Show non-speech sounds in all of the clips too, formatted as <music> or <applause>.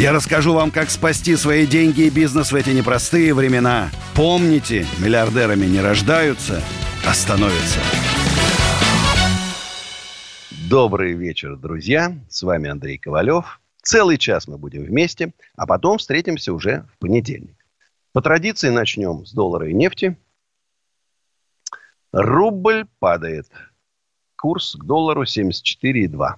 Я расскажу вам, как спасти свои деньги и бизнес в эти непростые времена. Помните, миллиардерами не рождаются, а становятся. Добрый вечер, друзья. С вами Андрей Ковалев. Целый час мы будем вместе, а потом встретимся уже в понедельник. По традиции начнем с доллара и нефти. Рубль падает. Курс к доллару 74,2.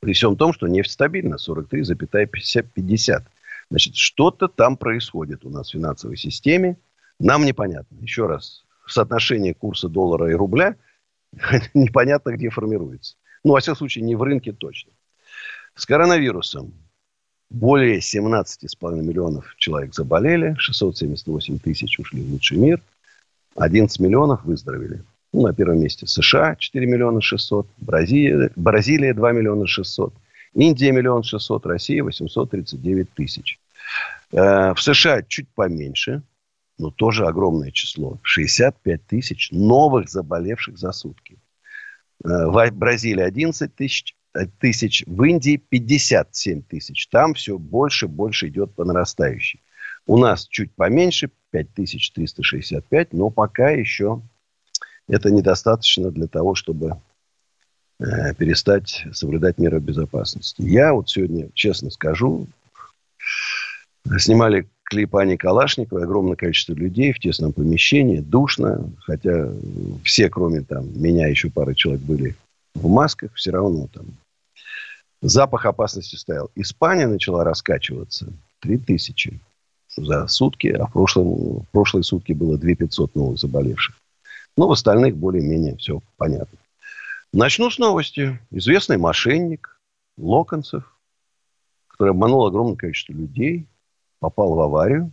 При всем том, что нефть стабильна, 43,50. Значит, что-то там происходит у нас в финансовой системе. Нам непонятно. Еще раз, соотношение курса доллара и рубля <laughs> непонятно где формируется. Ну, во всяком случае, не в рынке точно. С коронавирусом более 17,5 миллионов человек заболели, 678 тысяч ушли в лучший мир, 11 миллионов выздоровели. Ну, на первом месте США 4 миллиона 600, Бразилия, Бразилия 2 миллиона 600, Индия миллион 600, Россия 839 тысяч. Э, в США чуть поменьше, но тоже огромное число. 65 тысяч новых заболевших за сутки. Э, в Бразилии 11 тысяч, э, тысяч, в Индии 57 тысяч. Там все больше больше идет по нарастающей. У нас чуть поменьше, 5365, но пока еще это недостаточно для того, чтобы э, перестать соблюдать меры безопасности. Я вот сегодня, честно скажу, снимали клип Ани Калашниковой, огромное количество людей в тесном помещении, душно, хотя все, кроме там меня, еще пары человек были в масках, все равно там запах опасности стоял. Испания начала раскачиваться. Три тысячи за сутки, а в, прошлом, в прошлые сутки было 2 500 новых заболевших. Но в остальных более-менее все понятно. Начну с новости. Известный мошенник Локонцев, который обманул огромное количество людей, попал в аварию,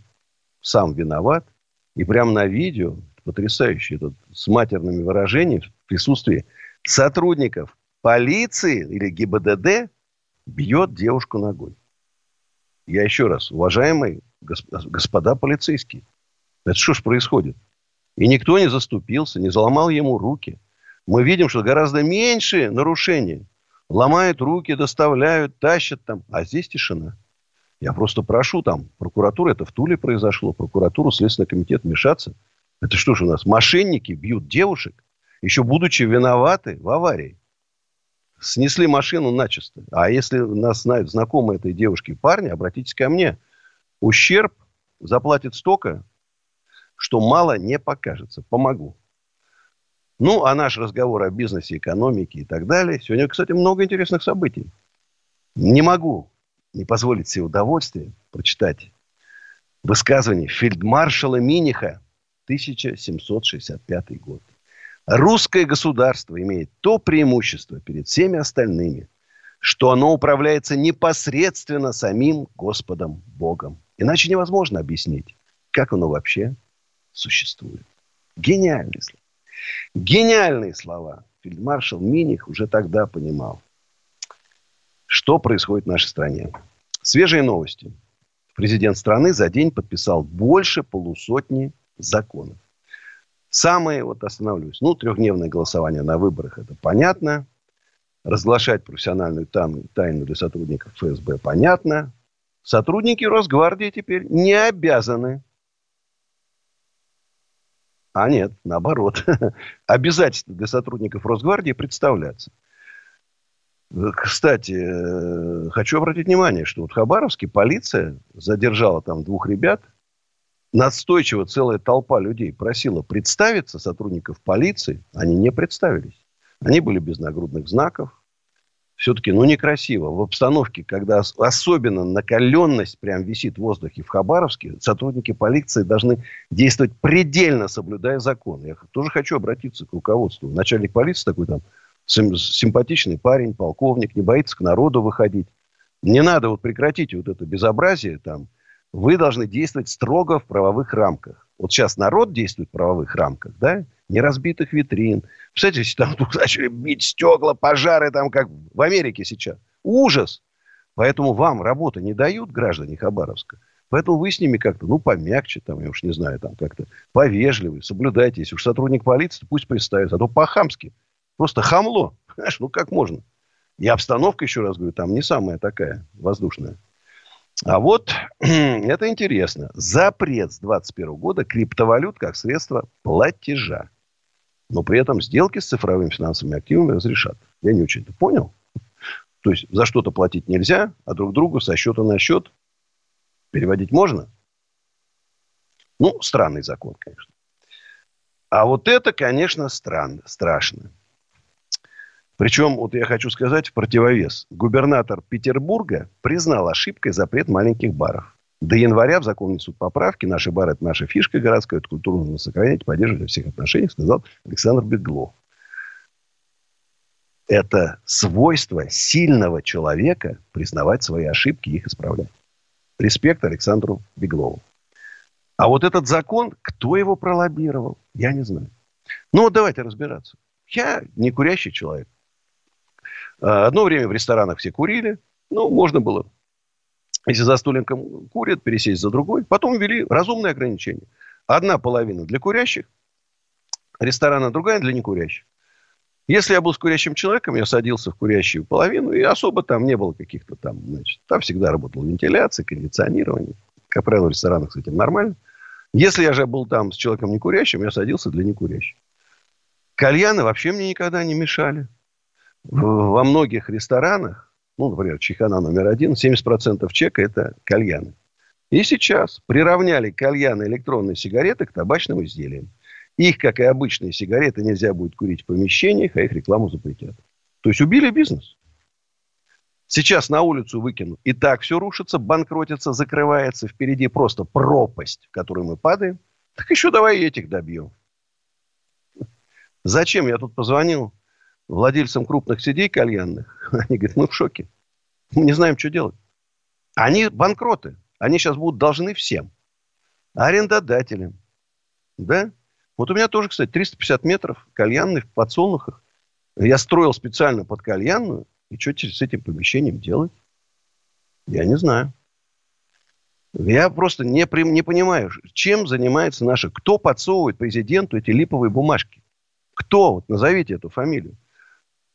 сам виноват. И прямо на видео, потрясающе, этот, с матерными выражениями, в присутствии сотрудников полиции или ГИБДД бьет девушку ногой. Я еще раз, уважаемые господа полицейские, это что ж происходит? И никто не заступился, не заломал ему руки. Мы видим, что гораздо меньше нарушений. Ломают руки, доставляют, тащат там. А здесь тишина. Я просто прошу там, прокуратура, это в Туле произошло, прокуратуру, Следственный комитет вмешаться. Это что же у нас, мошенники бьют девушек, еще будучи виноваты в аварии. Снесли машину начисто. А если нас знают знакомые этой девушки парни, обратитесь ко мне. Ущерб заплатит столько, что мало не покажется. Помогу. Ну, а наш разговор о бизнесе, экономике и так далее. Сегодня, кстати, много интересных событий. Не могу не позволить себе удовольствие прочитать высказывание фельдмаршала Миниха 1765 год. Русское государство имеет то преимущество перед всеми остальными, что оно управляется непосредственно самим Господом Богом. Иначе невозможно объяснить, как оно вообще существует. Гениальные слова. Гениальные слова. Фельдмаршал Миних уже тогда понимал, что происходит в нашей стране. Свежие новости. Президент страны за день подписал больше полусотни законов. Самые, вот остановлюсь, ну, трехдневное голосование на выборах, это понятно. Разглашать профессиональную тайну, для сотрудников ФСБ, понятно. Сотрудники Росгвардии теперь не обязаны а нет, наоборот. <laughs> Обязательно для сотрудников Росгвардии представляться. Кстати, э, хочу обратить внимание, что вот в Хабаровске полиция задержала там двух ребят. Настойчиво целая толпа людей просила представиться сотрудников полиции. Они не представились. Они были без нагрудных знаков, все-таки, ну, некрасиво. В обстановке, когда особенно накаленность прям висит в воздухе в Хабаровске, сотрудники полиции должны действовать предельно соблюдая закон. Я тоже хочу обратиться к руководству. Начальник полиции такой там симпатичный парень, полковник, не боится к народу выходить. Не надо вот прекратить вот это безобразие там. Вы должны действовать строго в правовых рамках. Вот сейчас народ действует в правовых рамках, да? Не разбитых витрин. Представляете, если там начали бить стекла, пожары там, как в Америке сейчас. Ужас! Поэтому вам работы не дают граждане Хабаровска. Поэтому вы с ними как-то, ну, помягче, там, я уж не знаю, там, как-то повежливый, соблюдайте. Если уж сотрудник полиции, пусть представится. А то по-хамски. Просто хамло. Понимаешь, ну, как можно? И обстановка, еще раз говорю, там не самая такая воздушная. А вот <clears throat> это интересно. Запрет с 2021 года криптовалют как средство платежа. Но при этом сделки с цифровыми финансовыми активами разрешат. Я не очень это понял. То есть за что-то платить нельзя, а друг другу со счета на счет переводить можно. Ну, странный закон, конечно. А вот это, конечно, странно, страшно. Причем, вот я хочу сказать, в противовес. Губернатор Петербурга признал ошибкой запрет маленьких баров. До января в закон несут поправки. Наши бары – это наша фишка городская. Эту культуру нужно сохранять, поддерживать во всех отношениях, сказал Александр Беглов. Это свойство сильного человека признавать свои ошибки и их исправлять. Респект Александру Беглову. А вот этот закон, кто его пролоббировал, я не знаю. Ну, вот давайте разбираться. Я не курящий человек. А, одно время в ресторанах все курили. Ну, можно было, если за столиком курят, пересесть за другой. Потом ввели разумные ограничения. Одна половина для курящих, ресторана другая для некурящих. Если я был с курящим человеком, я садился в курящую половину, и особо там не было каких-то там, значит, там всегда работала вентиляция, кондиционирование. Как правило, в ресторанах с этим нормально. Если я же был там с человеком некурящим, я садился для некурящих. Кальяны вообще мне никогда не мешали во многих ресторанах, ну, например, Чехана номер один, 70% чека – это кальяны. И сейчас приравняли кальяны электронные сигареты к табачным изделиям. Их, как и обычные сигареты, нельзя будет курить в помещениях, а их рекламу запретят. То есть убили бизнес. Сейчас на улицу выкинут. И так все рушится, банкротится, закрывается. Впереди просто пропасть, в которую мы падаем. Так еще давай этих добьем. Зачем? Я тут позвонил владельцам крупных сетей кальянных, <laughs> они говорят, мы в шоке. Мы не знаем, что делать. Они банкроты. Они сейчас будут должны всем. Арендодателям. Да? Вот у меня тоже, кстати, 350 метров кальянных в подсолнухах. Я строил специально под кальянную. И что с этим помещением делать? Я не знаю. Я просто не, не понимаю, чем занимается наша... Кто подсовывает президенту эти липовые бумажки? Кто? Вот назовите эту фамилию.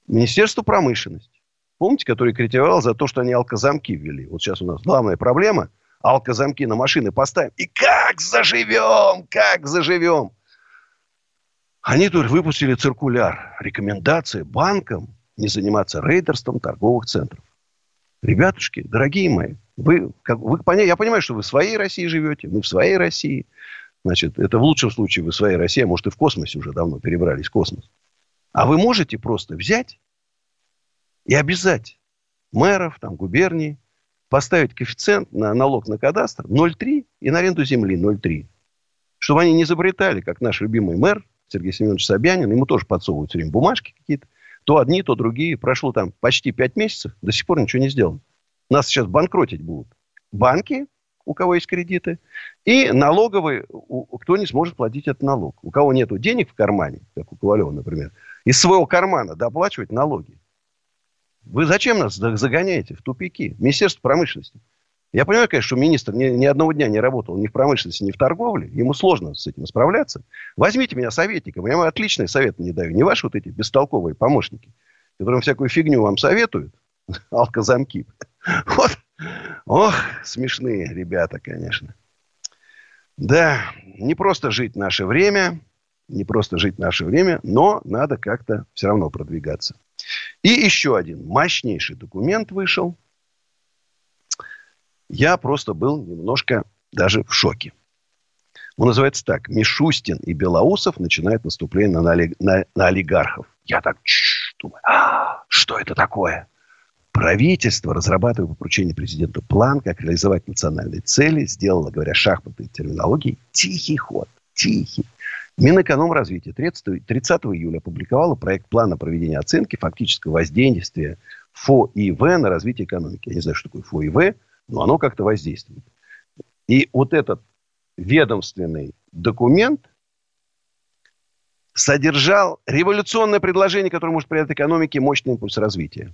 Министерство промышленности. Помните, который критиковал за то, что они алкозамки ввели? Вот сейчас у нас главная проблема. Алкозамки на машины поставим. И как заживем? Как заживем? Они тут выпустили циркуляр. Рекомендации банкам не заниматься рейдерством торговых центров. Ребятушки, дорогие мои, вы, как, вы, я понимаю, что вы в своей России живете, мы в своей России. Значит, это в лучшем случае вы в своей России, а может и в космосе уже давно перебрались в космос. А вы можете просто взять и обязать мэров, там, губернии, поставить коэффициент на налог на кадастр 0,3 и на аренду земли 0,3. Чтобы они не изобретали, как наш любимый мэр Сергей Семенович Собянин, ему тоже подсовывают все время бумажки какие-то. То одни, то другие. Прошло там почти 5 месяцев, до сих пор ничего не сделано. Нас сейчас банкротить будут. Банки, у кого есть кредиты, и налоговые, кто не сможет платить этот налог. У кого нет денег в кармане, как у Ковалева, например, из своего кармана доплачивать налоги. Вы зачем нас загоняете в тупики? Министерство промышленности. Я понимаю, конечно, что министр ни, ни одного дня не работал ни в промышленности, ни в торговле. Ему сложно с этим справляться. Возьмите меня советником. Я вам отличные советы не даю. Не ваши вот эти бестолковые помощники, которым всякую фигню вам советуют. <laughs> Алкозамки. <laughs> Вот. Ох, смешные ребята, конечно. Да, не просто жить наше время не просто жить наше время, но надо как-то все равно продвигаться. И еще один мощнейший документ вышел. Я просто был немножко даже в шоке. Он называется так. Мишустин и Белоусов начинают наступление на, на, на олигархов. Я так думаю, а, что это такое? Правительство, разрабатывая по поручению президента план, как реализовать национальные цели, сделало, говоря шахматной терминологией, тихий ход. Тихий. Минэкономразвития 30, 30 июля опубликовала проект плана проведения оценки фактического воздействия ФОИВ на развитие экономики. Я не знаю, что такое ФОИВ, но оно как-то воздействует. И вот этот ведомственный документ содержал революционное предложение, которое может придать экономике мощный импульс развития.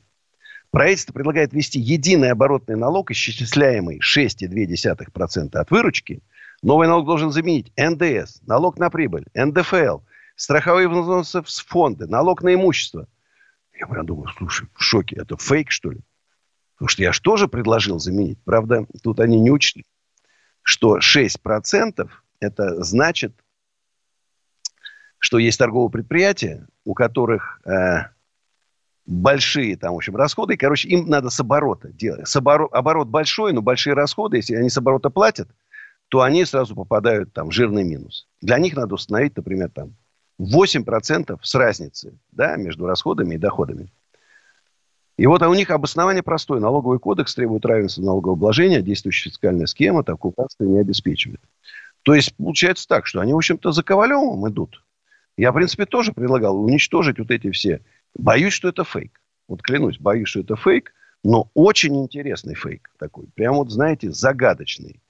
Правительство предлагает ввести единый оборотный налог, исчисляемый 6,2% от выручки. Новый налог должен заменить НДС, налог на прибыль, НДФЛ, страховые взносы в фонды, налог на имущество. Я прям думаю, слушай, в шоке, это фейк, что ли? Потому что я же тоже предложил заменить. Правда, тут они не учли, что 6% это значит, что есть торговые предприятия, у которых э, большие там, в общем, расходы. И, короче, им надо с оборота делать. С оборот, оборот большой, но большие расходы, если они с оборота платят, то они сразу попадают там в жирный минус. Для них надо установить, например, там 8% с разницы да, между расходами и доходами. И вот а у них обоснование простое. Налоговый кодекс требует равенства налогообложения, действующая фискальная схема такого равенства не обеспечивает. То есть получается так, что они, в общем-то, за Ковалевым идут. Я, в принципе, тоже предлагал уничтожить вот эти все. Боюсь, что это фейк. Вот клянусь, боюсь, что это фейк, но очень интересный фейк такой. Прям вот, знаете, загадочный.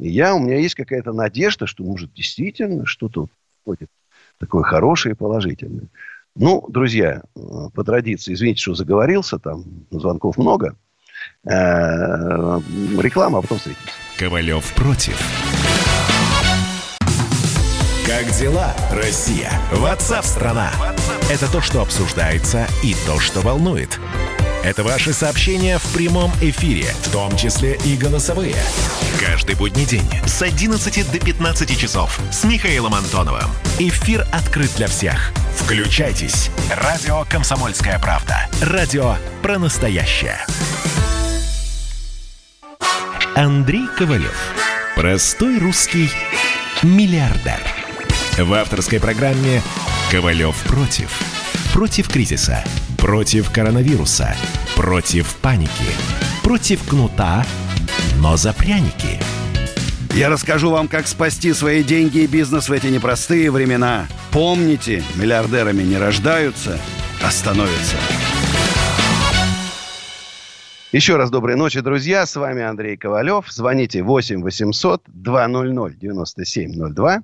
И я, у меня есть какая-то надежда, что, может, действительно что-то будет такое хорошее и положительное. Ну, друзья, э, по традиции, извините, что заговорился, там звонков много. Э, реклама, а потом встретимся. Ковалев против. Как дела, Россия? Ватсап-страна! Это то, что обсуждается и то, что волнует. Это ваши сообщения в прямом эфире, в том числе и голосовые. Каждый будний день с 11 до 15 часов с Михаилом Антоновым. Эфир открыт для всех. Включайтесь. Радио «Комсомольская правда». Радио про настоящее. Андрей Ковалев. Простой русский миллиардер. В авторской программе «Ковалев против». Против кризиса – Против коронавируса. Против паники. Против кнута, но за пряники. Я расскажу вам, как спасти свои деньги и бизнес в эти непростые времена. Помните, миллиардерами не рождаются, а становятся. Еще раз доброй ночи, друзья. С вами Андрей Ковалев. Звоните 8 800 200 9702.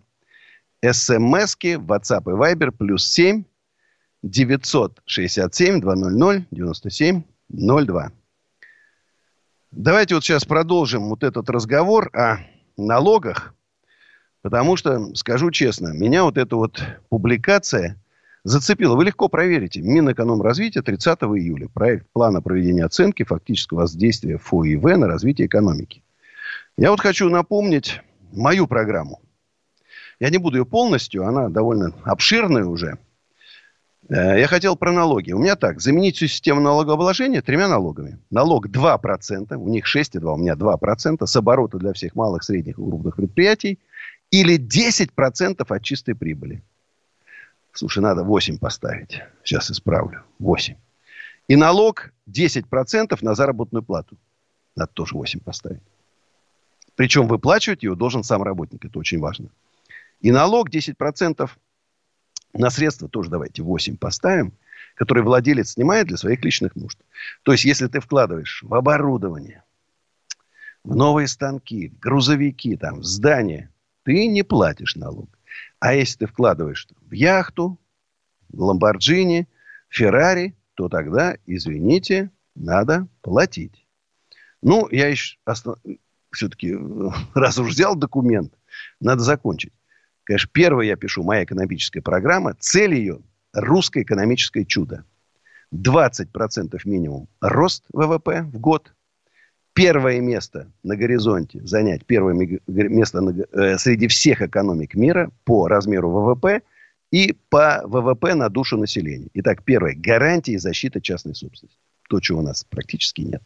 СМСки, WhatsApp и Viber плюс 7 967 200 97 02. Давайте вот сейчас продолжим вот этот разговор о налогах, потому что, скажу честно, меня вот эта вот публикация зацепила. Вы легко проверите. Минэкономразвития 30 июля. Проект плана проведения оценки фактического воздействия ФОИВ на развитие экономики. Я вот хочу напомнить мою программу. Я не буду ее полностью, она довольно обширная уже – я хотел про налоги. У меня так. Заменить всю систему налогообложения тремя налогами. Налог 2%, у них 6,2, у меня 2%, с оборота для всех малых, средних и крупных предприятий. Или 10% от чистой прибыли. Слушай, надо 8 поставить. Сейчас исправлю. 8. И налог 10% на заработную плату. Надо тоже 8 поставить. Причем выплачивать его должен сам работник. Это очень важно. И налог 10% на средства тоже давайте 8 поставим, которые владелец снимает для своих личных нужд. То есть, если ты вкладываешь в оборудование, в новые станки, в грузовики, там, в здания, ты не платишь налог. А если ты вкладываешь в яхту, в Ламборджини, Феррари, то тогда, извините, надо платить. Ну, я еще все-таки, <laughs> раз уж взял документ, надо закончить. Конечно, первое я пишу, моя экономическая программа. Цель ее – русское экономическое чудо. 20% минимум рост ВВП в год. Первое место на горизонте занять, первое место на, э, среди всех экономик мира по размеру ВВП и по ВВП на душу населения. Итак, первое – гарантии и защита частной собственности. То, чего у нас практически нет.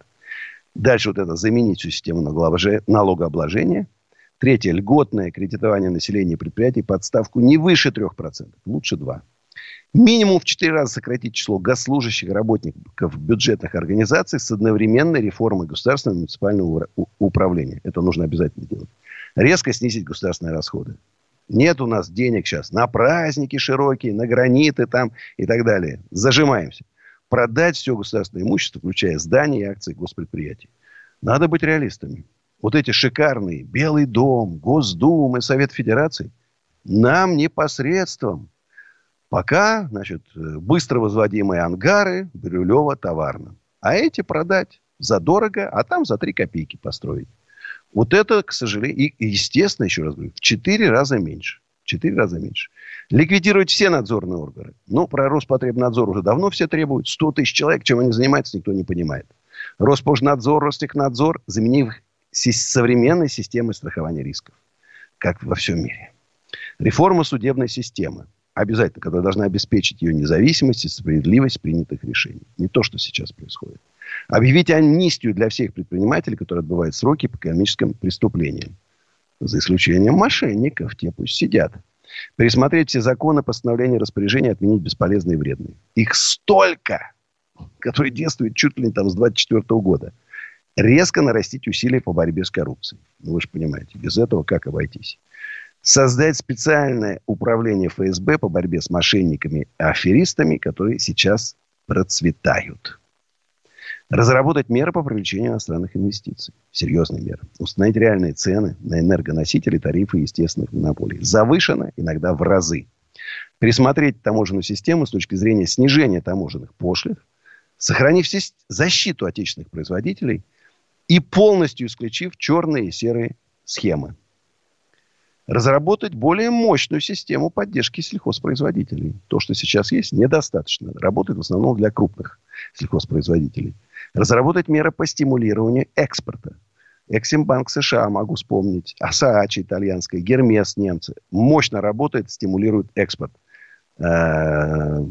Дальше вот это заменить всю систему налогообложения – Третье. Льготное кредитование населения и предприятий под ставку не выше 3%. Лучше 2%. Минимум в 4 раза сократить число госслужащих работников бюджетных организаций с одновременной реформой государственного и муниципального управления. Это нужно обязательно делать. Резко снизить государственные расходы. Нет у нас денег сейчас на праздники широкие, на граниты там и так далее. Зажимаемся. продать все государственное имущество, включая здания и акции госпредприятий. Надо быть реалистами. Вот эти шикарные Белый дом, Госдума и Совет Федерации нам непосредством. Пока, значит, быстро возводимые ангары Бирюлева-Товарно. А эти продать задорого, а там за 3 копейки построить. Вот это, к сожалению, и, естественно, еще раз говорю, в 4 раза меньше. В 4 раза меньше. Ликвидировать все надзорные органы. Ну, про Роспотребнадзор уже давно все требуют. 100 тысяч человек, чем они занимаются, никто не понимает. Роспожнадзор, Ростехнадзор, заменив современной системой страхования рисков. Как во всем мире. Реформа судебной системы. Обязательно, которая должна обеспечить ее независимость и справедливость принятых решений. Не то, что сейчас происходит. Объявить амнистию для всех предпринимателей, которые отбывают сроки по экономическим преступлениям. За исключением мошенников, те пусть сидят. Пересмотреть все законы, постановления, распоряжения, отменить бесполезные и вредные. Их столько, которые действуют чуть ли не там с 24 года. Резко нарастить усилия по борьбе с коррупцией. Ну, вы же понимаете, без этого как обойтись? Создать специальное управление ФСБ по борьбе с мошенниками и аферистами, которые сейчас процветают. Разработать меры по привлечению иностранных инвестиций. Серьезные меры. Установить реальные цены на энергоносители, тарифы естественных монополий. Завышено иногда в разы. Пересмотреть таможенную систему с точки зрения снижения таможенных пошлин, сохранив защиту отечественных производителей и полностью исключив черные и серые схемы. Разработать более мощную систему поддержки сельхозпроизводителей. То, что сейчас есть, недостаточно. Работает в основном для крупных сельхозпроизводителей. Разработать меры по стимулированию экспорта. Эксимбанк США, могу вспомнить, Асаачи итальянская, Гермес немцы. Мощно работает, стимулирует экспорт. Э,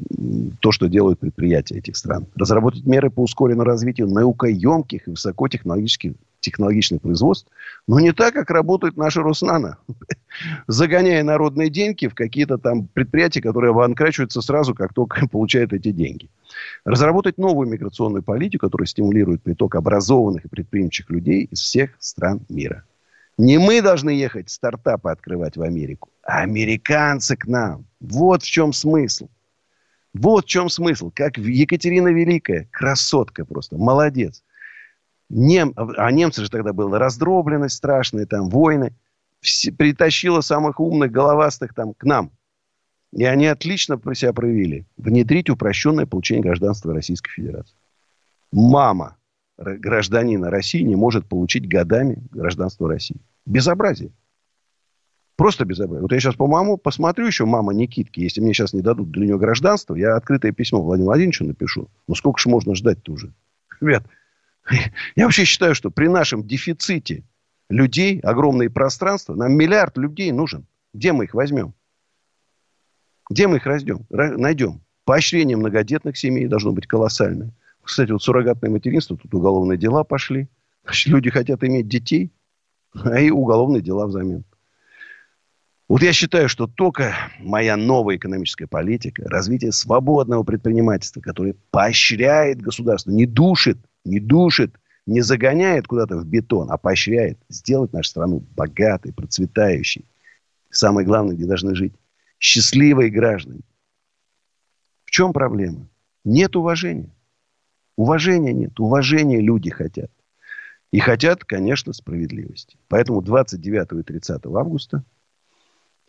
то, что делают предприятия этих стран. Разработать меры по ускоренному развитию наукоемких и высокотехнологических технологичных производств, но не так, как работает наша Роснана. <laughs> Загоняя народные деньги в какие-то там предприятия, которые обанкрачиваются сразу, как только <laughs> получают эти деньги. Разработать новую миграционную политику, которая стимулирует приток образованных и предприимчивых людей из всех стран мира. Не мы должны ехать стартапы открывать в Америку, а американцы к нам. Вот в чем смысл. Вот в чем смысл. Как Екатерина Великая, красотка просто, молодец. Нем, а немцы же тогда была раздробленность страшная, там войны. Все, притащила самых умных, головастых там к нам. И они отлично себя проявили. Внедрить упрощенное получение гражданства Российской Федерации. Мама гражданина России не может получить годами гражданство России. Безобразие. Просто безобразие. Вот я сейчас по маму посмотрю еще, мама Никитки, если мне сейчас не дадут для нее гражданство, я открытое письмо Владимиру Владимировичу напишу. Ну, сколько же можно ждать-то уже? Ребят, <laughs> я вообще считаю, что при нашем дефиците людей, огромные пространства, нам миллиард людей нужен. Где мы их возьмем? Где мы их раздем, найдем? Поощрение многодетных семей должно быть колоссальное. Кстати, вот суррогатное материнство, тут уголовные дела пошли. Значит, люди хотят иметь детей, а и уголовные дела взамен. Вот я считаю, что только моя новая экономическая политика, развитие свободного предпринимательства, которое поощряет государство, не душит не душит, не загоняет куда-то в бетон, а поощряет сделать нашу страну богатой, процветающей. Самое главное, где должны жить счастливые граждане. В чем проблема? Нет уважения. Уважения нет. Уважения люди хотят. И хотят, конечно, справедливости. Поэтому 29 и 30 августа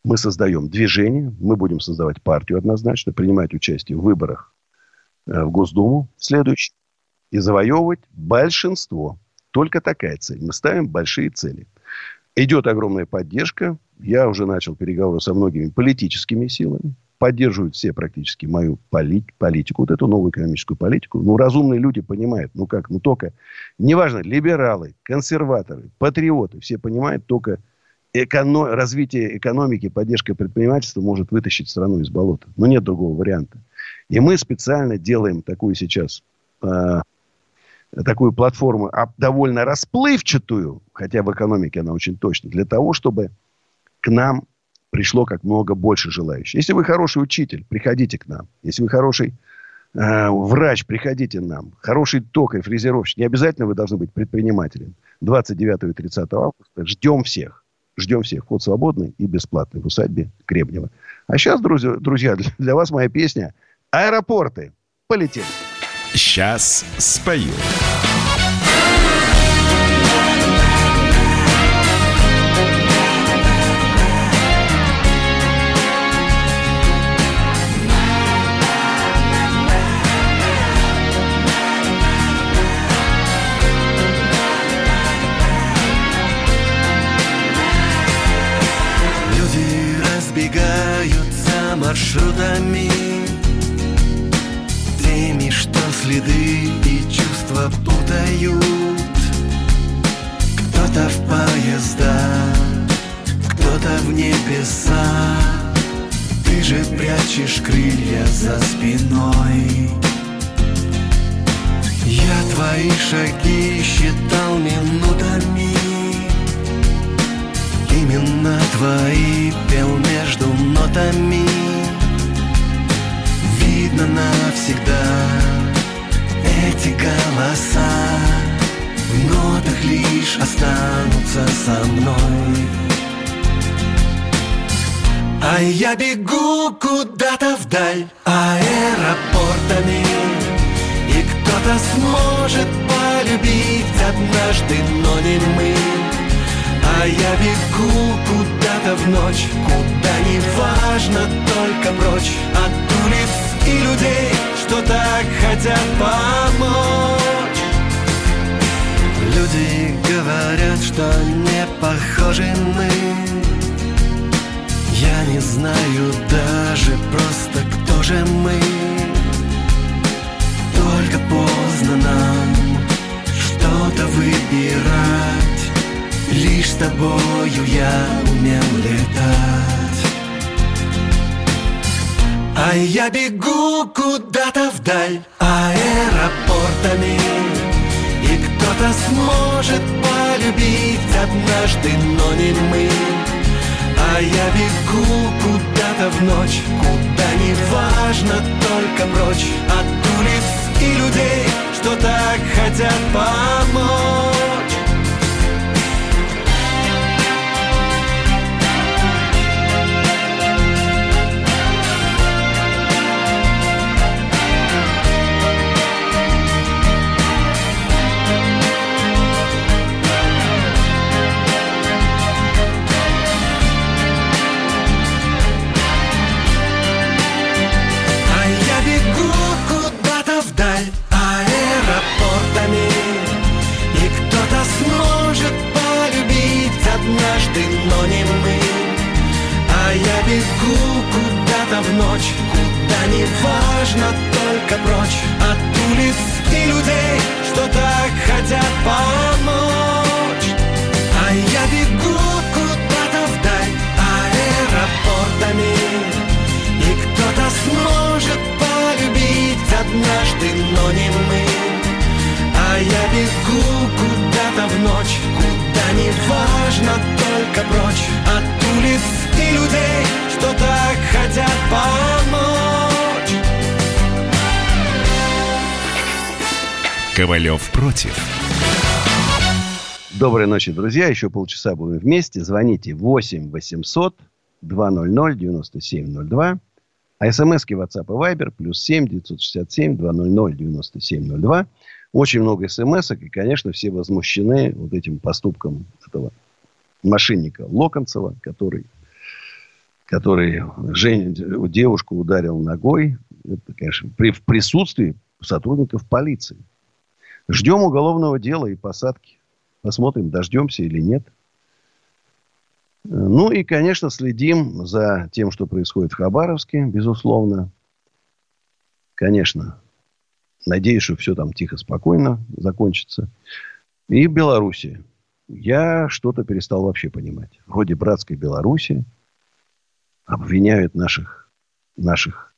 мы создаем движение, мы будем создавать партию однозначно, принимать участие в выборах э, в Госдуму следующий и завоевывать большинство. Только такая цель. Мы ставим большие цели. Идет огромная поддержка. Я уже начал переговоры со многими политическими силами. Поддерживают все практически мою полит, политику, вот эту новую экономическую политику. Ну, разумные люди понимают. Ну, как? Ну, только, неважно, либералы, консерваторы, патриоты, все понимают, только эко- развитие экономики, поддержка предпринимательства может вытащить страну из болота. Но нет другого варианта. И мы специально делаем такую сейчас э, такую платформу, а довольно расплывчатую, хотя в экономике она очень точна, для того, чтобы к нам пришло как много больше желающих. Если вы хороший учитель, приходите к нам. Если вы хороший э, врач, приходите к нам. Хороший токарь, фрезеровщик. Не обязательно вы должны быть предпринимателем. 29 и 30 августа ждем всех. Ждем всех. Вход свободный и бесплатный в усадьбе Гребнева. А сейчас, друзья, друзья для вас моя песня «Аэропорты». Полетели. Сейчас спою. Маршрутами Теми, что следы и чувства путают. Кто-то в поезда, кто-то в небеса. Ты же прячешь крылья за спиной. Я твои шаги считал минутами. Именно твои пел между нотами Видно навсегда. Эти голоса В нотах лишь останутся со мной. А я бегу куда-то вдаль аэропортами И кто-то сможет полюбить однажды, но не мы. А я бегу куда-то в ночь Куда не важно, только прочь От и людей, что так хотят помочь. Люди говорят, что не похожи мы. Я не знаю даже просто, кто же мы. Только поздно нам что-то выбирать. Лишь с тобою я умел летать А я бегу куда-то вдаль аэропортами. И кто-то сможет полюбить однажды, но не мы. А я бегу куда-то в ночь Куда не важно, только прочь От улиц и людей, что так хотят помочь в ночь. Куда не важно, только прочь От улиц и людей, что так хотят помочь. А я бегу куда-то вдаль аэропортами И кто-то сможет полюбить однажды, но не мы. А я бегу куда-то в ночь Куда не важно, только прочь От улиц и людей, что так хотят помочь. Ковалев против. Доброй ночи, друзья. Еще полчаса будем вместе. Звоните 8 800 200 9702. А смски WhatsApp и Viber плюс 7 967 200 9702. Очень много смс и, конечно, все возмущены вот этим поступком этого мошенника Локонцева, который который Жень, девушку ударил ногой, это, конечно, при, в присутствии сотрудников полиции. Ждем уголовного дела и посадки. Посмотрим, дождемся или нет. Ну и, конечно, следим за тем, что происходит в Хабаровске, безусловно. Конечно, надеюсь, что все там тихо, спокойно закончится. И в Беларуси. Я что-то перестал вообще понимать. Вроде братской Беларуси, обвиняют наших, наших,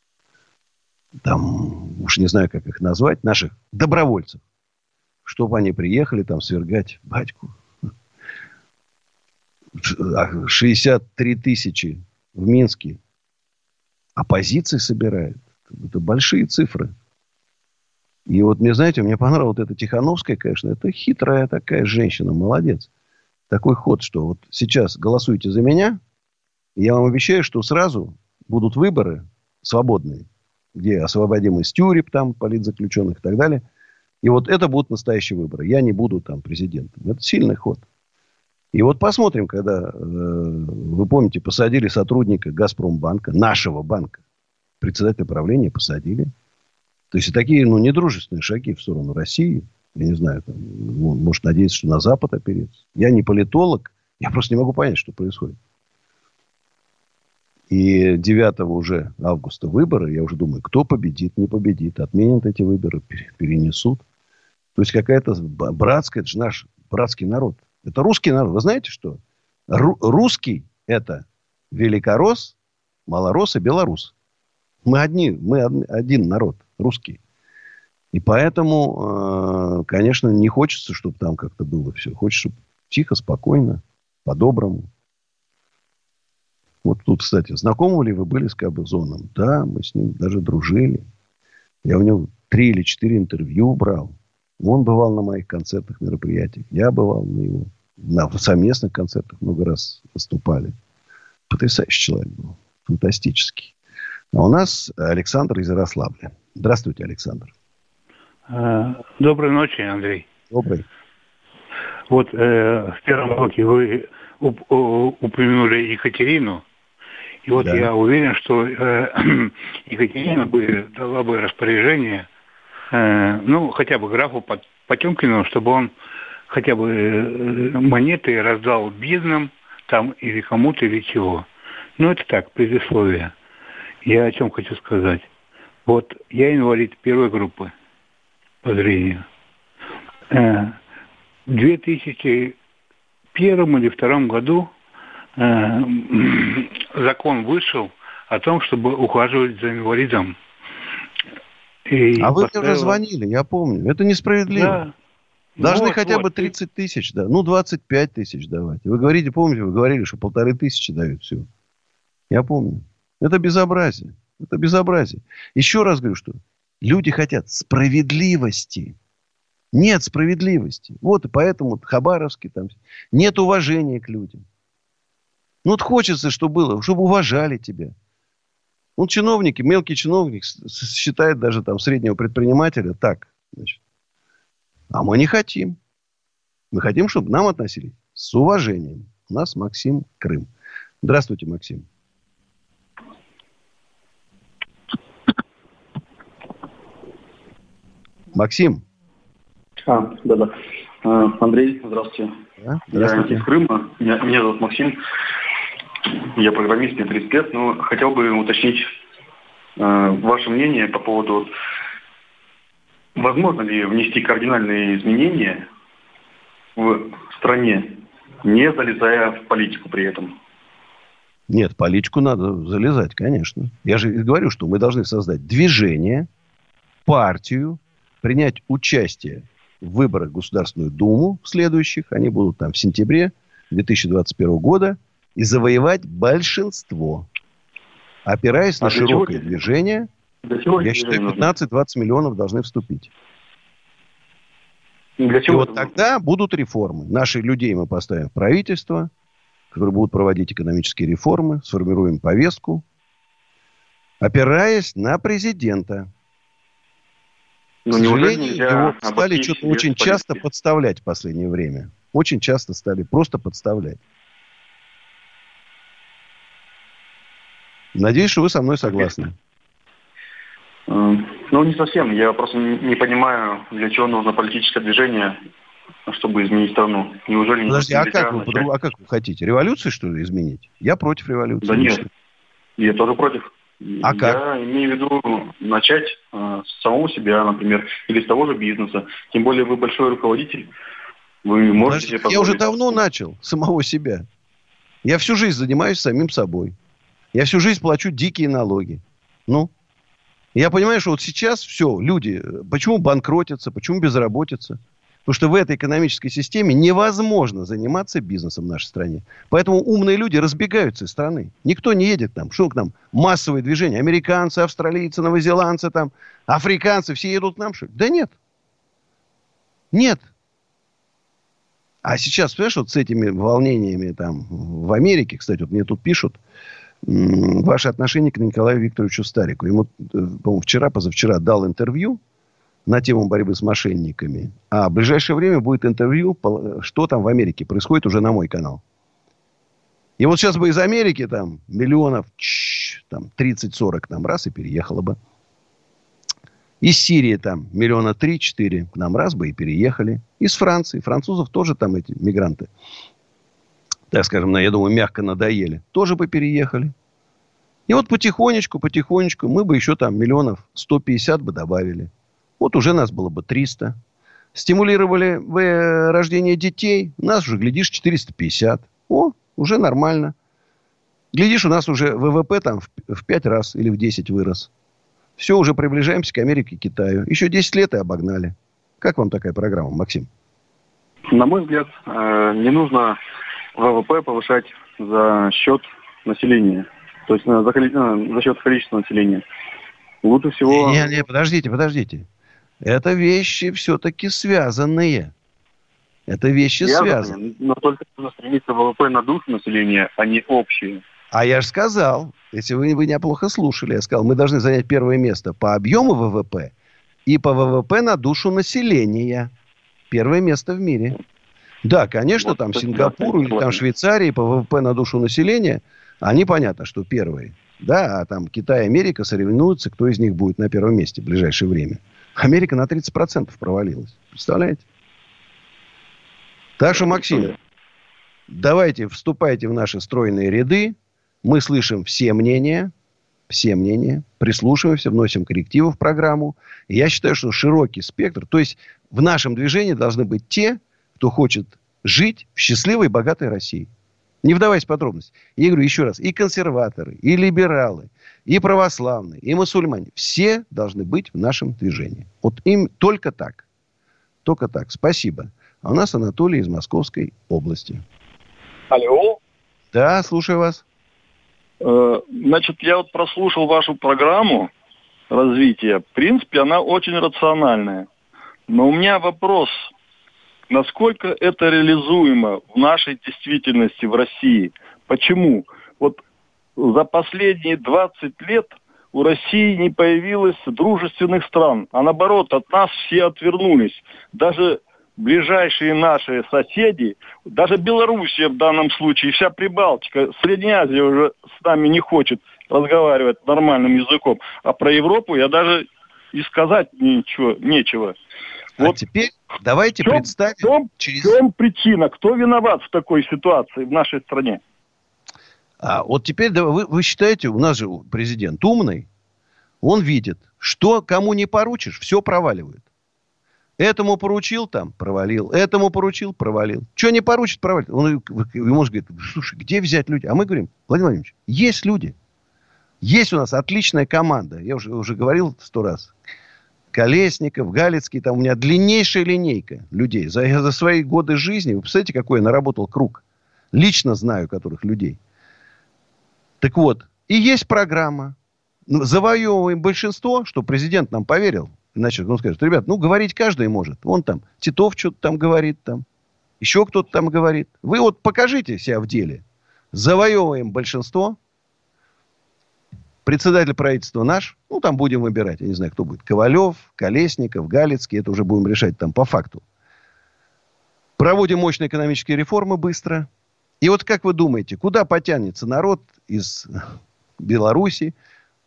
там, уж не знаю, как их назвать, наших добровольцев, чтобы они приехали там свергать батьку. 63 тысячи в Минске оппозиции собирает. Это большие цифры. И вот, мне, знаете, мне понравилась вот эта Тихановская, конечно, это хитрая такая женщина, молодец. Такой ход, что вот сейчас голосуйте за меня – я вам обещаю, что сразу будут выборы свободные. где освободим из тюрем, там, политзаключенных и так далее. И вот это будут настоящие выборы. Я не буду там президентом. Это сильный ход. И вот посмотрим, когда, э, вы помните, посадили сотрудника Газпромбанка, нашего банка, председателя правления посадили. То есть, такие, ну, недружественные шаги в сторону России. Я не знаю, там, ну, может надеяться, что на Запад опереться. Я не политолог, я просто не могу понять, что происходит. И 9 уже августа выборы, я уже думаю, кто победит, не победит, отменят эти выборы, перенесут. То есть какая-то братская, это же наш братский народ. Это русский народ. Вы знаете что? Ру- русский – это великорос, малорос и белорус. Мы одни, мы один народ, русский. И поэтому, э, конечно, не хочется, чтобы там как-то было все. Хочется, чтобы тихо, спокойно, по-доброму. Вот тут, кстати, знакомы ли вы были с Кабызоном? Да, мы с ним даже дружили. Я у него три или четыре интервью брал. Он бывал на моих концертных мероприятиях. Я бывал на его на совместных концертах много раз выступали. Потрясающий человек был. Фантастический. А у нас Александр из Ярославля. Здравствуйте, Александр. А, доброй ночи, Андрей. Добрый. Вот э, в первом блоке вы уп- упомянули Екатерину. И вот да. я уверен, что э, <clears throat> Екатерина бы дала бы распоряжение, э, ну, хотя бы графу Потемкину, чтобы он хотя бы э, монеты раздал бедным там или кому-то, или чего. Ну, это так, предисловие. Я о чем хочу сказать. Вот я инвалид первой группы по зрению. Э, в 2001 или втором году э, <clears throat> закон вышел о том, чтобы ухаживать за инвалидом. И а вы мне звонили, я помню. Это несправедливо. Да. Должны вот, хотя вот. бы 30 тысяч, да. Ну, 25 тысяч давать. Вы говорите, помните, вы говорили, что полторы тысячи дают все. Я помню. Это безобразие. Это безобразие. Еще раз говорю, что люди хотят справедливости. Нет справедливости. Вот и поэтому Хабаровский там нет уважения к людям. Ну, вот хочется, чтобы было, чтобы уважали тебя. Ну, чиновники, мелкий чиновник считает даже там среднего предпринимателя так, значит, а мы не хотим. Мы хотим, чтобы нам относились с уважением. У нас Максим Крым. Здравствуйте, Максим. Максим. А, да-да. А, Андрей, здравствуйте. Да? здравствуйте. Я из Крыма. Меня, меня зовут Максим. Я программист, мне 30 лет. Но хотел бы уточнить э, ваше мнение по поводу Возможно ли внести кардинальные изменения в стране, не залезая в политику при этом? Нет, политику надо залезать, конечно. Я же говорю, что мы должны создать движение, партию, принять участие в выборах в Государственную Думу в следующих. Они будут там в сентябре 2021 года. И завоевать большинство. Опираясь а на широкое чего? движение – я считаю, 15-20 миллионов должны вступить. Для чего? И вот тогда будут реформы. Наших людей мы поставим в правительство, которые будут проводить экономические реформы, сформируем повестку, опираясь на президента. Но К сожалению, его стали что-то очень часто подставлять в последнее время. Очень часто стали просто подставлять. Надеюсь, что вы со мной согласны. Э, ну, не совсем. Я просто не понимаю, для чего нужно политическое движение, чтобы изменить страну. Неужели Подожди, а как, вы, начать... а как вы хотите? Революцию, что ли, изменить? Я против революции. Да нет, я тоже против. А как? Я имею в виду начать э, с самого себя, например, или с того же бизнеса. Тем более вы большой руководитель. Вы можете Подожди, Я уже давно начал самого себя. Я всю жизнь занимаюсь самим собой. Я всю жизнь плачу дикие налоги. Ну, я понимаю, что вот сейчас все, люди, почему банкротятся, почему безработица? Потому что в этой экономической системе невозможно заниматься бизнесом в нашей стране. Поэтому умные люди разбегаются из страны. Никто не едет там. Что к нам? Массовые движения. Американцы, австралийцы, новозеландцы, там, африканцы. Все едут к нам, что? Да нет. Нет. А сейчас, понимаешь, вот с этими волнениями там в Америке, кстати, вот мне тут пишут, ваше отношение к Николаю Викторовичу Старику. Ему, э, по-моему, вчера, позавчера дал интервью на тему борьбы с мошенниками. А в ближайшее время будет интервью, что там в Америке происходит уже на мой канал. И вот сейчас бы из Америки там миллионов, там 30-40 там раз и переехало бы. Из Сирии там миллиона 3-4 к нам раз бы и переехали. Из Франции. Французов тоже там эти мигранты так скажем, я думаю, мягко надоели, тоже бы переехали. И вот потихонечку, потихонечку мы бы еще там миллионов 150 бы добавили. Вот уже нас было бы 300. Стимулировали вы э, рождение детей, нас уже, глядишь, 450. О, уже нормально. Глядишь, у нас уже ВВП там в, в 5 раз или в 10 вырос. Все, уже приближаемся к Америке и Китаю. Еще 10 лет и обогнали. Как вам такая программа, Максим? На мой взгляд, э, не нужно ВВП повышать за счет населения. То есть за, за счет количества населения. Лучше всего... Не, не, подождите, подождите. Это вещи все-таки связанные. Это вещи Я связаны. Но только нужно стремиться ВВП на душу населения, а не общие. А я же сказал, если вы, вы меня плохо слушали, я сказал, мы должны занять первое место по объему ВВП и по ВВП на душу населения. Первое место в мире. Да, конечно, вот, там Сингапур или там Швейцария по ВВП на душу населения, они понятно, что первые. Да, а там Китай и Америка соревнуются, кто из них будет на первом месте в ближайшее время. Америка на 30% провалилась. Представляете? Так что, Максим, давайте вступайте в наши стройные ряды. Мы слышим все мнения, все мнения, прислушиваемся, вносим коррективы в программу. И я считаю, что широкий спектр, то есть в нашем движении должны быть те, кто хочет жить в счастливой и богатой России. Не вдаваясь в подробности. Я говорю еще раз, и консерваторы, и либералы, и православные, и мусульмане, все должны быть в нашем движении. Вот им только так. Только так. Спасибо. А у нас Анатолий из Московской области. Алло. Да, слушаю вас. Э, значит, я вот прослушал вашу программу развития. В принципе, она очень рациональная. Но у меня вопрос насколько это реализуемо в нашей действительности в России. Почему? Вот за последние 20 лет у России не появилось дружественных стран, а наоборот, от нас все отвернулись. Даже ближайшие наши соседи, даже Белоруссия в данном случае, вся Прибалтика, Средняя Азия уже с нами не хочет разговаривать нормальным языком. А про Европу я даже и сказать ничего, нечего. А вот теперь давайте чем, представим... В чем, через... в чем причина? Кто виноват в такой ситуации в нашей стране? А вот теперь да, вы, вы считаете, у нас же президент умный, он видит, что кому не поручишь, все проваливает. Этому поручил там, провалил. Этому поручил, провалил. Что не поручит, провалит. Он ему может говорить, слушай, где взять людей? А мы говорим, Владимир Владимирович, есть люди. Есть у нас отличная команда. Я уже, уже говорил сто раз. Колесников, Галицкий, там у меня длиннейшая линейка людей. За, за свои годы жизни, вы представляете, какой я наработал круг? Лично знаю которых людей. Так вот, и есть программа. Ну, завоевываем большинство, что президент нам поверил. Иначе он скажет, ребят, ну, говорить каждый может. Вон там, Титов что-то там говорит там. Еще кто-то там говорит. Вы вот покажите себя в деле. Завоевываем большинство, Председатель правительства наш, ну, там будем выбирать, я не знаю, кто будет. Ковалев, Колесников, Галицкий, это уже будем решать там по факту. Проводим мощные экономические реформы быстро. И вот как вы думаете, куда потянется народ из Беларуси,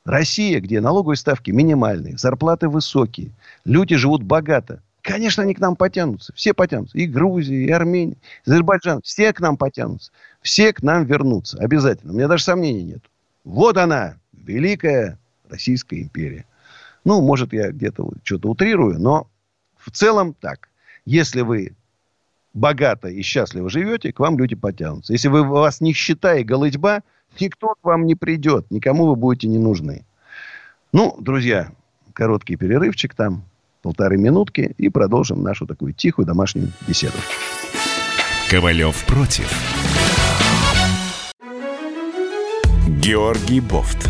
Россия, где налоговые ставки минимальные, зарплаты высокие, люди живут богато. Конечно, они к нам потянутся. Все потянутся. И Грузия, и Армения, и Азербайджан. Все к нам потянутся. Все к нам вернутся. Обязательно. У меня даже сомнений нет. Вот она, Великая Российская империя. Ну, может, я где-то что-то утрирую, но в целом так. Если вы богато и счастливо живете, к вам люди потянутся. Если вы, вас нищета и голытьба, никто к вам не придет, никому вы будете не нужны. Ну, друзья, короткий перерывчик там, полторы минутки, и продолжим нашу такую тихую домашнюю беседу. Ковалев против. Георгий Бофт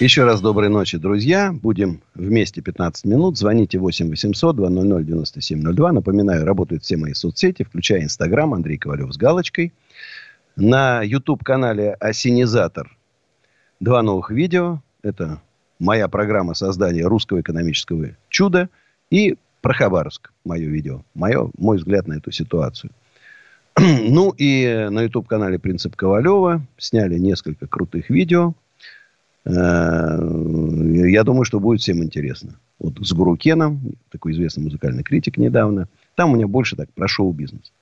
Еще раз доброй ночи, друзья. Будем вместе 15 минут. Звоните 8 800 200 9702. Напоминаю, работают все мои соцсети, включая Инстаграм Андрей Ковалев с галочкой. На YouTube-канале «Осенизатор» два новых видео. Это моя программа создания русского экономического чуда и про Хабаровск, мое видео. Мое, мой взгляд на эту ситуацию. <clears throat> ну и на YouTube-канале «Принцип Ковалева» сняли несколько крутых видео – я думаю, что будет всем интересно. Вот с Гуру Кеном, такой известный музыкальный критик недавно. Там у меня больше так про шоу-бизнес.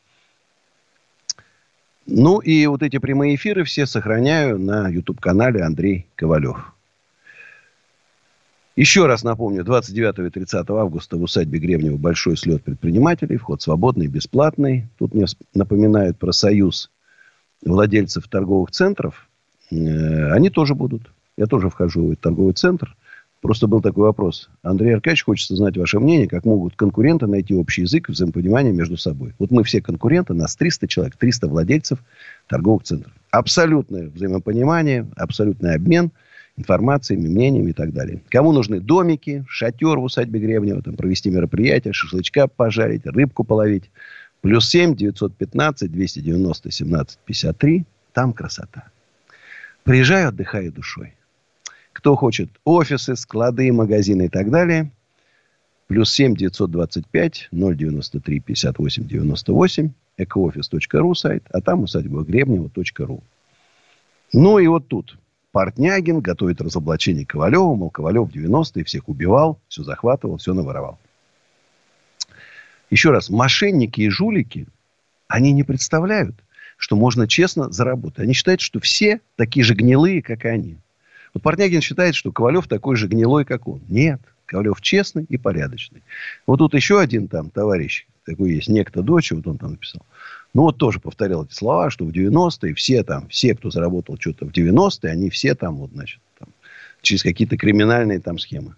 Ну и вот эти прямые эфиры все сохраняю на YouTube-канале Андрей Ковалев. Еще раз напомню, 29 и 30 августа в усадьбе Гребнева большой слет предпринимателей. Вход свободный, бесплатный. Тут мне напоминают про союз владельцев торговых центров. Э, они тоже будут. Я тоже вхожу в этот торговый центр. Просто был такой вопрос. Андрей Аркадьевич, хочется знать ваше мнение, как могут конкуренты найти общий язык и взаимопонимание между собой. Вот мы все конкуренты, нас 300 человек, 300 владельцев торговых центров. Абсолютное взаимопонимание, абсолютный обмен информациями, мнениями и так далее. Кому нужны домики, шатер в усадьбе Гребнева, там, провести мероприятие, шашлычка пожарить, рыбку половить. Плюс 7 915 290 17 53. Там красота. Приезжаю, отдыхаю душой. Кто хочет офисы, склады, магазины и так далее. Плюс 7 925 093 58 98 экоофис.ру сайт, а там усадьба Гребнева.ру. Ну и вот тут Портнягин готовит разоблачение Ковалева. Мол, Ковалев в 90-е всех убивал, все захватывал, все наворовал. Еще раз, мошенники и жулики, они не представляют, что можно честно заработать. Они считают, что все такие же гнилые, как и они. Вот Портнягин считает, что Ковалев такой же гнилой, как он. Нет. Ковалев честный и порядочный. Вот тут еще один там товарищ, такой есть, некто дочь, вот он там написал. Ну, вот тоже повторял эти слова, что в 90-е все там, все, кто заработал что-то в 90-е, они все там, вот, значит, там, через какие-то криминальные там схемы.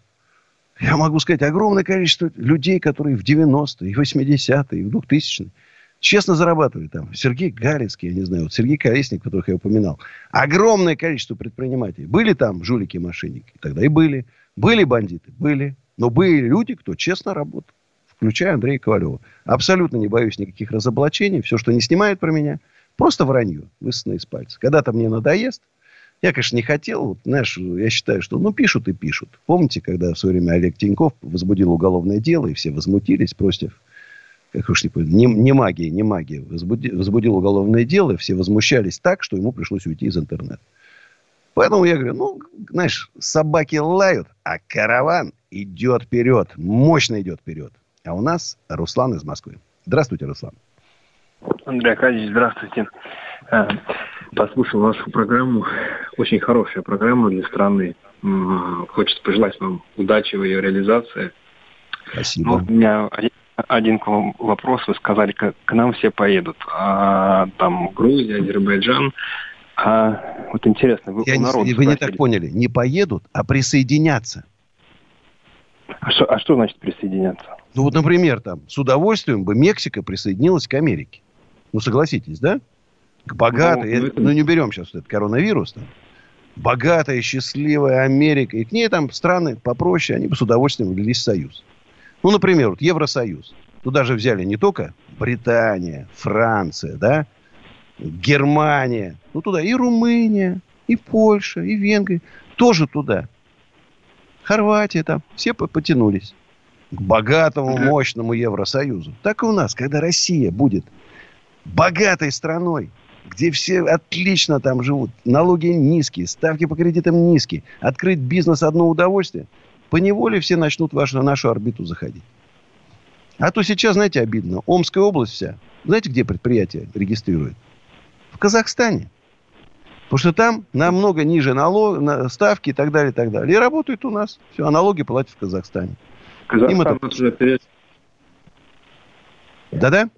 Я могу сказать, огромное количество людей, которые в 90-е, и 80-е, и в 2000-е честно зарабатывали там. Сергей Галицкий, я не знаю, вот Сергей Колесник, которых я упоминал. Огромное количество предпринимателей. Были там жулики-мошенники? Тогда и были. Были бандиты? Были. Но были люди, кто честно работал. Включая Андрея Ковалева. Абсолютно не боюсь никаких разоблачений. Все, что не снимают про меня, просто вранье, высосано из пальца. Когда-то мне надоест, я, конечно, не хотел. Вот, знаешь, я считаю, что ну пишут и пишут. Помните, когда в свое время Олег Тиньков возбудил уголовное дело, и все возмутились против как уж не помню, не, не магия, не магия, возбуди, возбудил уголовное дело, все возмущались так, что ему пришлось уйти из интернета. Поэтому я говорю, ну, знаешь, собаки лают, а караван идет вперед, мощно идет вперед. А у нас Руслан из Москвы. Здравствуйте, Руслан. Андрей Аркадьевич, здравствуйте. Э, послушал вашу программу. Очень хорошая программа для страны. Хочется пожелать вам удачи в ее реализации. Спасибо. Ну, у меня один вопрос. Вы сказали, к, к нам все поедут. А, там Грузия, Азербайджан. А, вот интересно, вы Я у народа не, Вы не так поняли. Не поедут, а присоединятся. А что, а что значит присоединяться? Ну вот, например, там с удовольствием бы Мексика присоединилась к Америке. Ну, согласитесь, да? К богатой, ну, ну, это... ну не берем сейчас этот коронавирус, там. богатая, счастливая Америка, и к ней там страны попроще, они бы с удовольствием влились в союз. Ну, например, вот Евросоюз. Туда же взяли не только Британия, Франция, да, Германия. Ну, туда и Румыния, и Польша, и Венгрия. Тоже туда. Хорватия там. Все потянулись к богатому, мощному Евросоюзу. Так и у нас, когда Россия будет богатой страной, где все отлично там живут, налоги низкие, ставки по кредитам низкие, открыть бизнес одно удовольствие – поневоле все начнут вашу, на нашу орбиту заходить. А то сейчас, знаете, обидно. Омская область вся. Знаете, где предприятие регистрирует? В Казахстане. Потому что там намного ниже налог, ставки и так далее, и так далее. И работают у нас. Все, а налоги платят в Казахстане. Казахстан это... уже опережает. Да-да?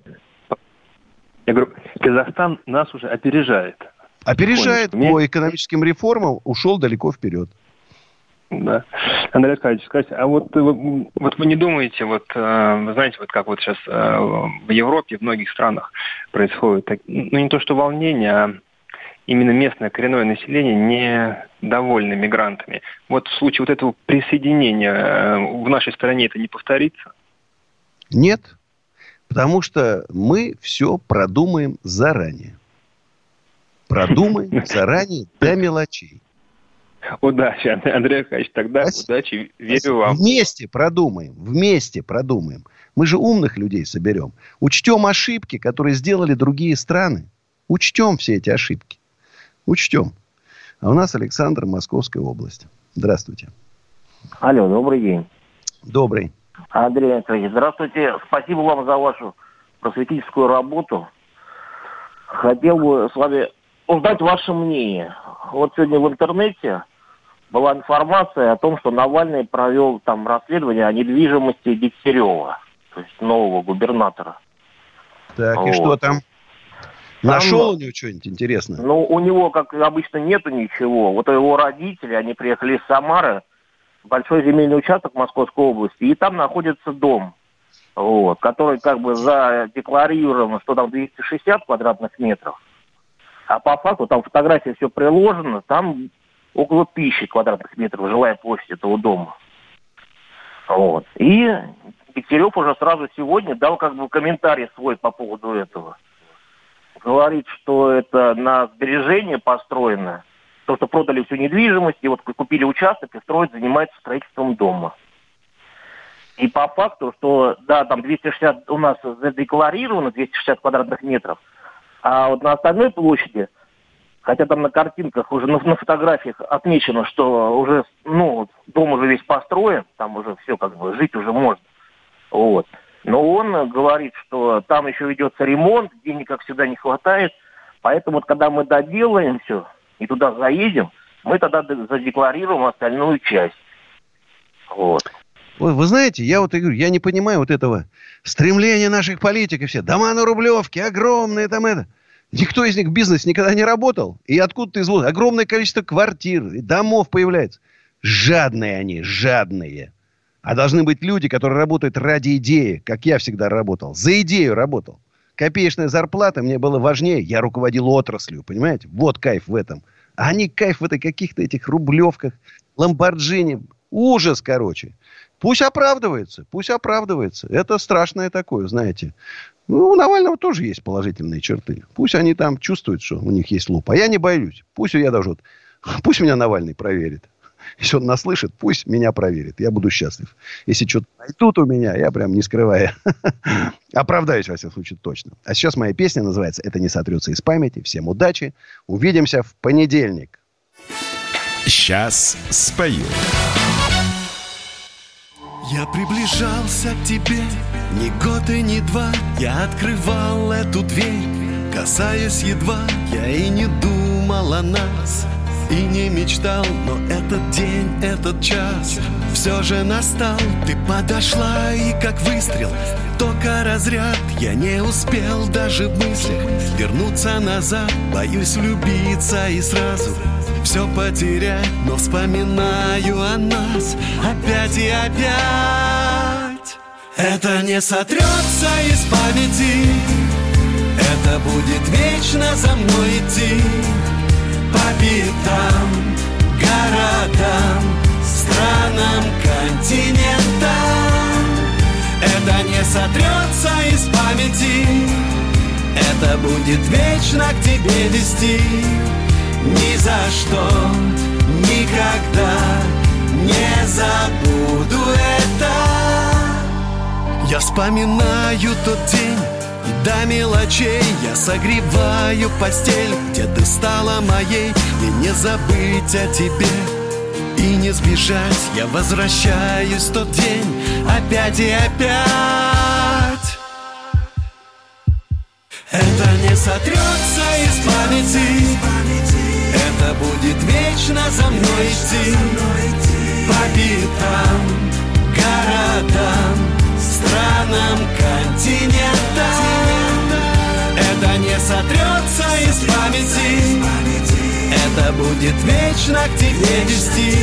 Я говорю, Казахстан нас уже опережает. Опережает по экономическим реформам, ушел далеко вперед. Да. Андрей Аркадьевич, скажите, а вот, э, вот вы не думаете, вот, э, вы знаете, вот как вот сейчас э, в Европе, в многих странах происходит, ну не то что волнение, а именно местное коренное население недовольно мигрантами. Вот в случае вот этого присоединения в нашей стране это не повторится? Нет, потому что мы все продумаем заранее. Продумаем <laughs> заранее до мелочей. Удачи, Андрей Аркадьевич. Тогда Спасибо. удачи, верю Спасибо. вам. Вместе продумаем, вместе продумаем. Мы же умных людей соберем. Учтем ошибки, которые сделали другие страны. Учтем все эти ошибки. Учтем. А у нас Александр, Московская область. Здравствуйте. Алло, добрый день. Добрый. Андрей Анатольевич, здравствуйте. Спасибо вам за вашу просветительскую работу. Хотел бы с вами узнать ваше мнение. Вот сегодня в интернете была информация о том, что Навальный провел там расследование о недвижимости Дегтярева, то есть нового губернатора. Так, вот. и что там? Нашел у него что-нибудь интересное? Ну, у него, как обычно, нету ничего. Вот его родители, они приехали из Самары, большой земельный участок Московской области, и там находится дом, вот, который как бы задекларирован, что там 260 квадратных метров, а по факту там фотография все приложено, там около тысячи квадратных метров жилая площадь этого дома. Вот. И Дегтярев уже сразу сегодня дал как бы комментарий свой по поводу этого. Говорит, что это на сбережение построено, то, что продали всю недвижимость, и вот купили участок и строят, занимаются строительством дома. И по факту, что да, там 260 у нас задекларировано, 260 квадратных метров, а вот на остальной площади – Хотя там на картинках уже на, на фотографиях отмечено, что уже, ну, дом уже весь построен, там уже все как бы жить уже можно. Вот. Но он говорит, что там еще ведется ремонт, денег, как всегда, не хватает. Поэтому вот когда мы доделаем все и туда заедем, мы тогда задекларируем остальную часть. Вот. Ой, вы знаете, я вот говорю, я не понимаю вот этого стремления наших политиков все. Дома на Рублевке, огромные там это. Никто из них в бизнесе никогда не работал. И откуда-то из огромное количество квартир и домов появляется. Жадные они, жадные. А должны быть люди, которые работают ради идеи, как я всегда работал. За идею работал. Копеечная зарплата мне было важнее. Я руководил отраслью, понимаете? Вот кайф в этом. А они кайф в этой каких-то этих рублевках, ламборджини. Ужас, короче. Пусть оправдывается, пусть оправдывается. Это страшное такое, знаете. Ну, у Навального тоже есть положительные черты. Пусть они там чувствуют, что у них есть луп. А я не боюсь. Пусть я даже вот... <laughs> Пусть меня Навальный проверит. Если он нас пусть меня проверит. Я буду счастлив. Если что-то найдут у меня, я прям не скрывая <laughs> оправдаюсь, во всяком случае, точно. А сейчас моя песня называется «Это не сотрется из памяти». Всем удачи. Увидимся в понедельник. Сейчас спою. Я приближался к тебе ни год и ни два. Я открывал эту дверь Касаясь едва. Я и не думал о нас И не мечтал. Но этот день, этот час Все же настал. Ты подошла и как выстрел Только разряд. Я не успел даже в мыслях Вернуться назад. Боюсь влюбиться и сразу все потерять, но вспоминаю о нас. Опять и опять. Это не сотрется из памяти, это будет вечно за мной идти. По пятам, городам, странам, континентам. Это не сотрется из памяти, это будет вечно к тебе вести ни за что, никогда не забуду это. Я вспоминаю тот день и до мелочей. Я согреваю постель, где ты стала моей. И не забыть о тебе И не сбежать. Я возвращаюсь в тот день Опять и опять. Это не сотрется из памяти Это будет вечно за мной идти. По пятам, городам Странам, континентам. Это не сотрется из памяти. Это будет вечно к тебе вести.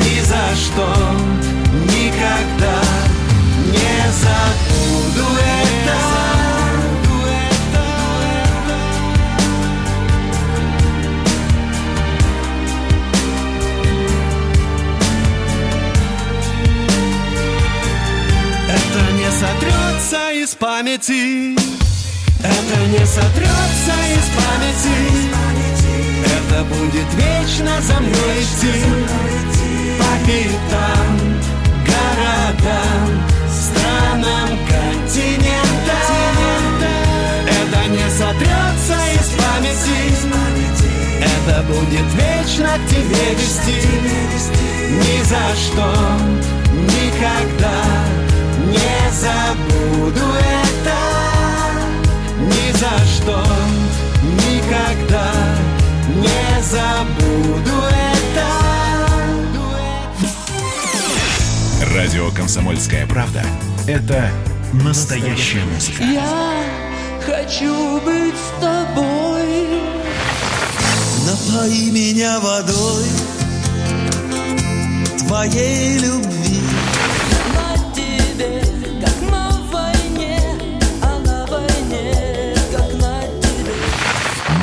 Ни за что, никогда Не забуду Это из памяти. Это не сотрется из памяти. Это будет вечно за мной идти. По пятам, городам Странам, континентам Это не сотрется из памяти. Это будет вечно к тебе вести. Ни за что, никогда не забуду это Ни за что, никогда. Не забуду это. Радио «Комсомольская правда» — это настоящая музыка. Я хочу быть с тобой. Напои меня водой Твоей любви